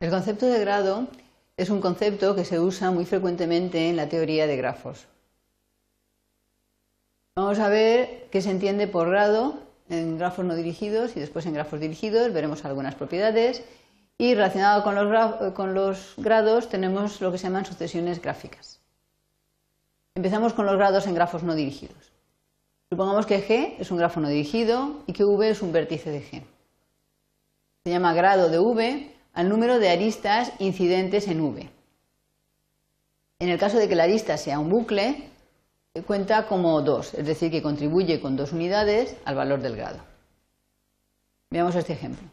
El concepto de grado es un concepto que se usa muy frecuentemente en la teoría de grafos. Vamos a ver qué se entiende por grado en grafos no dirigidos y después en grafos dirigidos. Veremos algunas propiedades. Y relacionado con los, grados tenemos lo que se llaman sucesiones gráficas. Empezamos con los grados en grafos no dirigidos. Supongamos que G es un grafo no dirigido y que V es un vértice de G. Se llama grado de V al número de aristas incidentes en V. En el caso de que la arista sea un bucle, cuenta como 2, es decir, que contribuye con dos unidades al valor del grado. Veamos este ejemplo.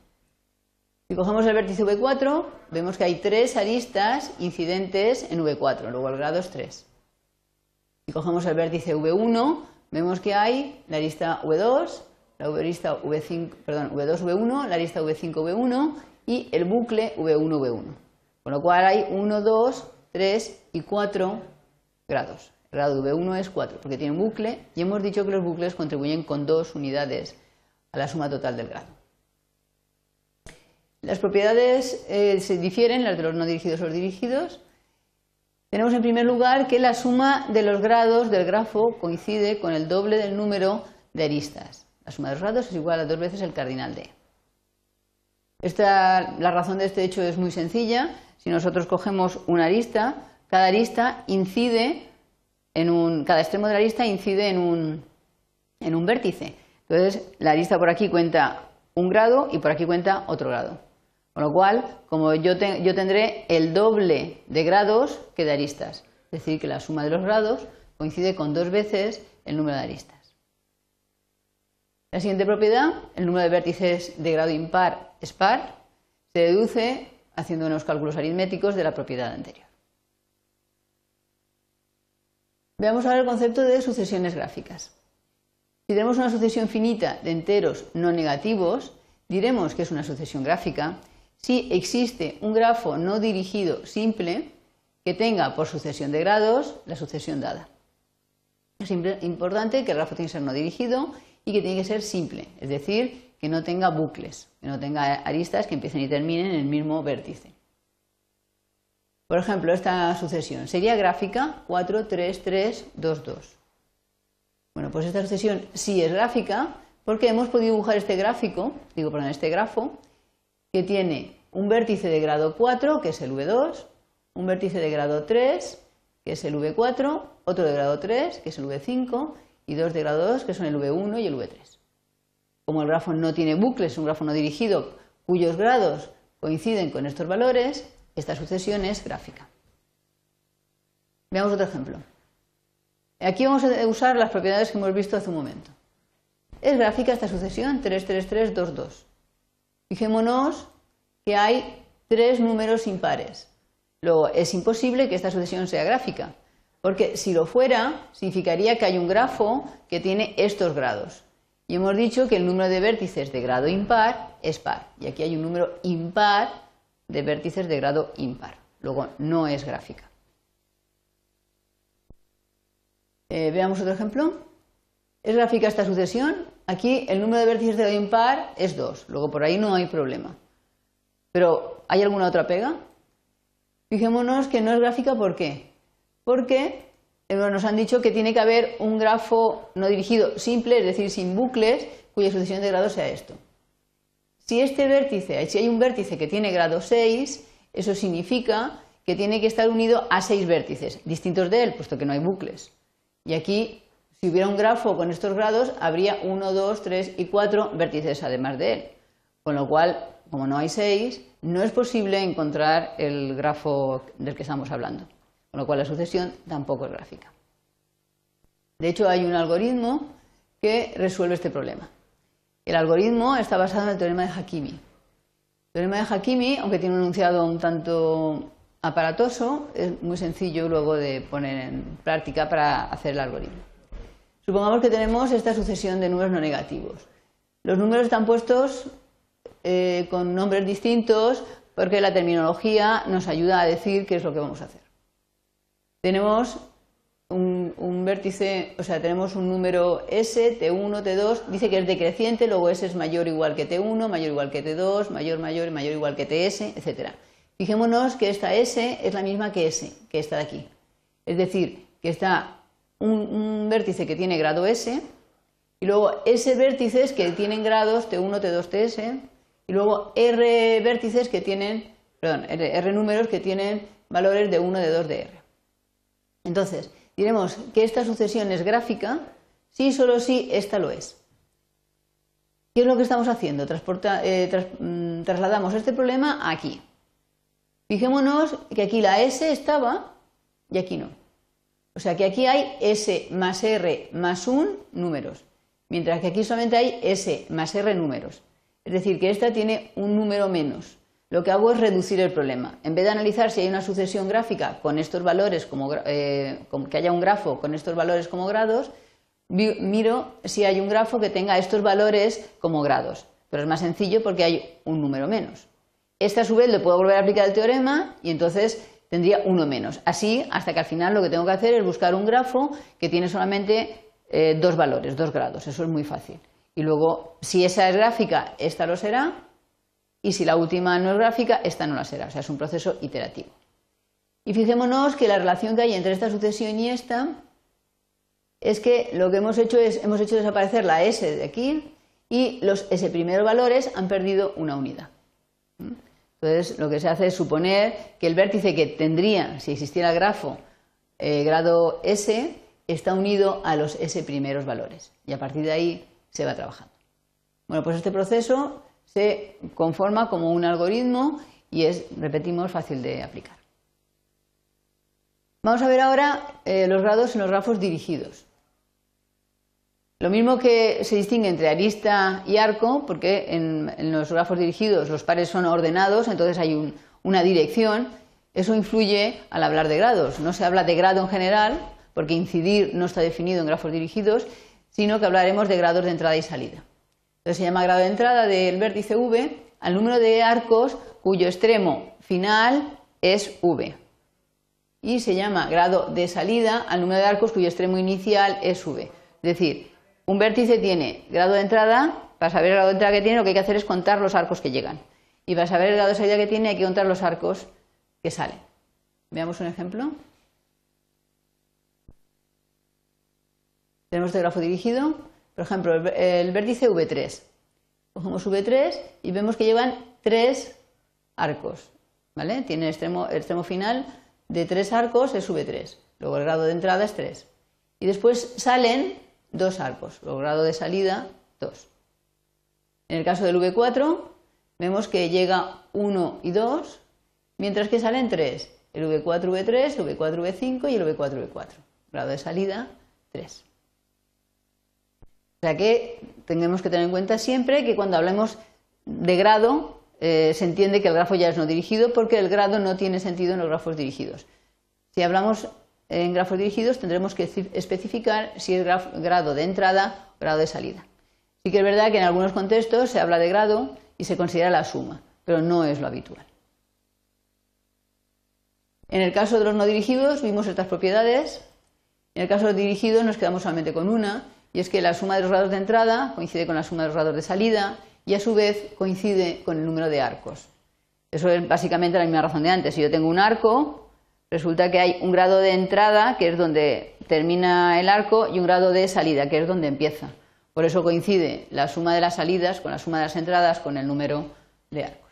Si cogemos el vértice V4, vemos que hay tres aristas incidentes en V4, luego el grado es 3. Si cogemos el vértice V1, vemos que hay la arista V2, la arista V5, perdón, V2, V1, la arista V5, V1 y el bucle V1, V1. Con lo cual hay 1, 2, 3 y 4 grados. El grado V1 es 4 porque tiene un bucle y hemos dicho que los bucles contribuyen con dos unidades a la suma total del grado. Las propiedades eh, se difieren, las de los no dirigidos y los dirigidos. Tenemos en primer lugar que la suma de los grados del grafo coincide con el doble del número de aristas. La suma de los grados es igual a dos veces el cardinal de. La razón de este hecho es muy sencilla. Si nosotros cogemos una arista, cada arista incide en un, cada extremo de la arista incide en un, en un vértice. Entonces, la arista por aquí cuenta un grado y por aquí cuenta otro grado. Con lo cual, como yo, yo tendré el doble de grados que de aristas. Es decir, que la suma de los grados coincide con dos veces el número de aristas. La siguiente propiedad, el número de vértices de grado impar es par, se deduce haciendo unos cálculos aritméticos de la propiedad anterior. Veamos ahora el concepto de sucesiones gráficas. Si tenemos una sucesión finita de enteros no negativos, diremos que es una sucesión gráfica si existe un grafo no dirigido simple que tenga por sucesión de grados la sucesión dada. Es importante que el grafo tiene que ser no dirigido y que tiene que ser simple, es decir, que no tenga bucles, que no tenga aristas que empiecen y terminen en el mismo vértice. Por ejemplo, esta sucesión sería gráfica 4, 3, 3, 2, 2. Bueno, pues esta sucesión sí es gráfica porque hemos podido dibujar este gráfico, digo, perdón, este grafo, que tiene un vértice de grado 4, que es el V2, un vértice de grado 3, que es el V4, otro de grado 3, que es el V5, y dos de grado 2, que son el V1 y el V3. Como el grafo no tiene bucles, es un grafo no dirigido cuyos grados coinciden con estos valores, esta sucesión es gráfica. Veamos otro ejemplo. Aquí vamos a usar las propiedades que hemos visto hace un momento. Es gráfica esta sucesión 3, 3, 3, 2, 2. Fijémonos que hay tres números impares. Luego, es imposible que esta sucesión sea gráfica, porque si lo fuera, significaría que hay un grafo que tiene estos grados. Y hemos dicho que el número de vértices de grado impar es par. Y aquí hay un número impar de vértices de grado impar. Luego, no es gráfica. Eh, veamos otro ejemplo. ¿Es gráfica esta sucesión? Aquí el número de vértices de grado impar es 2. Luego, por ahí no hay problema. Pero, ¿hay alguna otra pega? Fijémonos que no es gráfica, ¿por qué? Porque nos han dicho que tiene que haber un grafo no dirigido simple, es decir, sin bucles, cuya sucesión de grado sea esto. Si este vértice, si hay un vértice que tiene grado 6, eso significa que tiene que estar unido a seis vértices distintos de él, puesto que no hay bucles. Y aquí, si hubiera un grafo con estos grados, habría 1, 2, 3 y 4 vértices además de él. Con lo cual, como no hay 6, no es posible encontrar el grafo del que estamos hablando. Con lo cual, la sucesión tampoco es gráfica. De hecho, hay un algoritmo que resuelve este problema. El algoritmo está basado en el teorema de Hakimi. El teorema de Hakimi, aunque tiene un enunciado un tanto aparatoso, es muy sencillo luego de poner en práctica para hacer el algoritmo. Supongamos que tenemos esta sucesión de números no negativos. Los números están puestos eh, con nombres distintos porque la terminología nos ayuda a decir qué es lo que vamos a hacer. Tenemos un, vértice, o sea, tenemos un número S, T1, T2, dice que es decreciente, luego S es mayor o igual que T1, mayor o igual que T2, mayor, mayor, mayor igual que TS, etc. Fijémonos que esta S es la misma que S, que esta de aquí. Es decir, que está un, vértice que tiene grado S y luego S vértices que tienen grados T1, T2, TS y luego R vértices que tienen, perdón, R, números que tienen valores de 1, de 2, de R. Entonces, diremos que esta sucesión es gráfica si solo si esta lo es. ¿Qué es lo que estamos haciendo? Eh, mm, trasladamos este problema aquí. Fijémonos que aquí la S estaba y aquí no. O sea que aquí hay S más R más 1 números, mientras que aquí solamente hay S más R números. Es decir, que esta tiene un número menos. Lo que hago es reducir el problema. En vez de analizar si hay una sucesión gráfica con estos valores, como, eh, que haya un grafo con estos valores como grados, miro si hay un grafo que tenga estos valores como grados. Pero es más sencillo porque hay un número menos. Este a su vez le puedo volver a aplicar el teorema y entonces tendría uno menos. Así hasta que al final lo que tengo que hacer es buscar un grafo que tiene solamente eh, dos valores, dos grados. Eso es muy fácil. Y luego, si esa es gráfica, esta lo será. Y si la última no es gráfica, esta no la será. O sea, es un proceso iterativo. Y fijémonos que la relación que hay entre esta sucesión y esta es que lo que hemos hecho es, hemos hecho desaparecer la S de aquí y los S primeros valores han perdido una unidad. ¿Mm? Entonces, lo que se hace es suponer que el vértice que tendría, si existiera el grafo, eh, grado S, está unido a los S primeros valores. Y a partir de ahí se va trabajando. Bueno, pues este proceso se conforma como un algoritmo y es, repetimos, fácil de aplicar. Vamos a ver ahora eh, los grados en los grafos dirigidos. Lo mismo que se distingue entre arista y arco, porque en, los grafos dirigidos los pares son ordenados, entonces hay una dirección, eso influye al hablar de grados. No se habla de grado en general, porque incidir no está definido en grafos dirigidos, sino que hablaremos de grados de entrada y salida. Entonces se llama grado de entrada del vértice V al número de arcos cuyo extremo final es V. Y se llama grado de salida al número de arcos cuyo extremo inicial es V. Es decir, un vértice tiene grado de entrada, para saber el grado de entrada que tiene lo que hay que hacer es contar los arcos que llegan. Y para saber el grado de salida que tiene hay que contar los arcos que salen. Veamos un ejemplo. Tenemos este grafo dirigido. Por ejemplo, el, vértice V3. Cogemos V3 y vemos que llevan tres arcos. ¿vale? Tiene el extremo, extremo final de tres arcos, es V3. Luego el grado de entrada es 3. Y después salen dos arcos, el grado de salida 2. En el caso del V4 vemos que llega 1 y 2, mientras que salen 3, el V4, V3, el V4, V5 y el V4, V4. Grado de salida 3. O sea que tenemos que tener en cuenta siempre que cuando hablemos de grado eh, se entiende que el grafo ya es no dirigido porque el grado no tiene sentido en los grafos dirigidos. Si hablamos en grafos dirigidos tendremos que especificar si es grado de entrada o grado de salida. Sí que es verdad que en algunos contextos se habla de grado y se considera la suma, pero no es lo habitual. En el caso de los no dirigidos vimos estas propiedades. En el caso de los dirigidos nos quedamos solamente con una, y es que la suma de los grados de entrada coincide con la suma de los grados de salida y a su vez coincide con el número de arcos. Eso es básicamente la misma razón de antes. Si yo tengo un arco, resulta que hay un grado de entrada, que es donde termina el arco, y un grado de salida, que es donde empieza. Por eso coincide la suma de las salidas con la suma de las entradas con el número de arcos.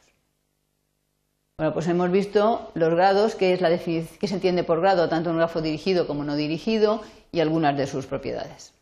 Bueno, pues hemos visto los grados, que es la que se entiende por grado tanto en un grafo dirigido como no dirigido, y algunas de sus propiedades.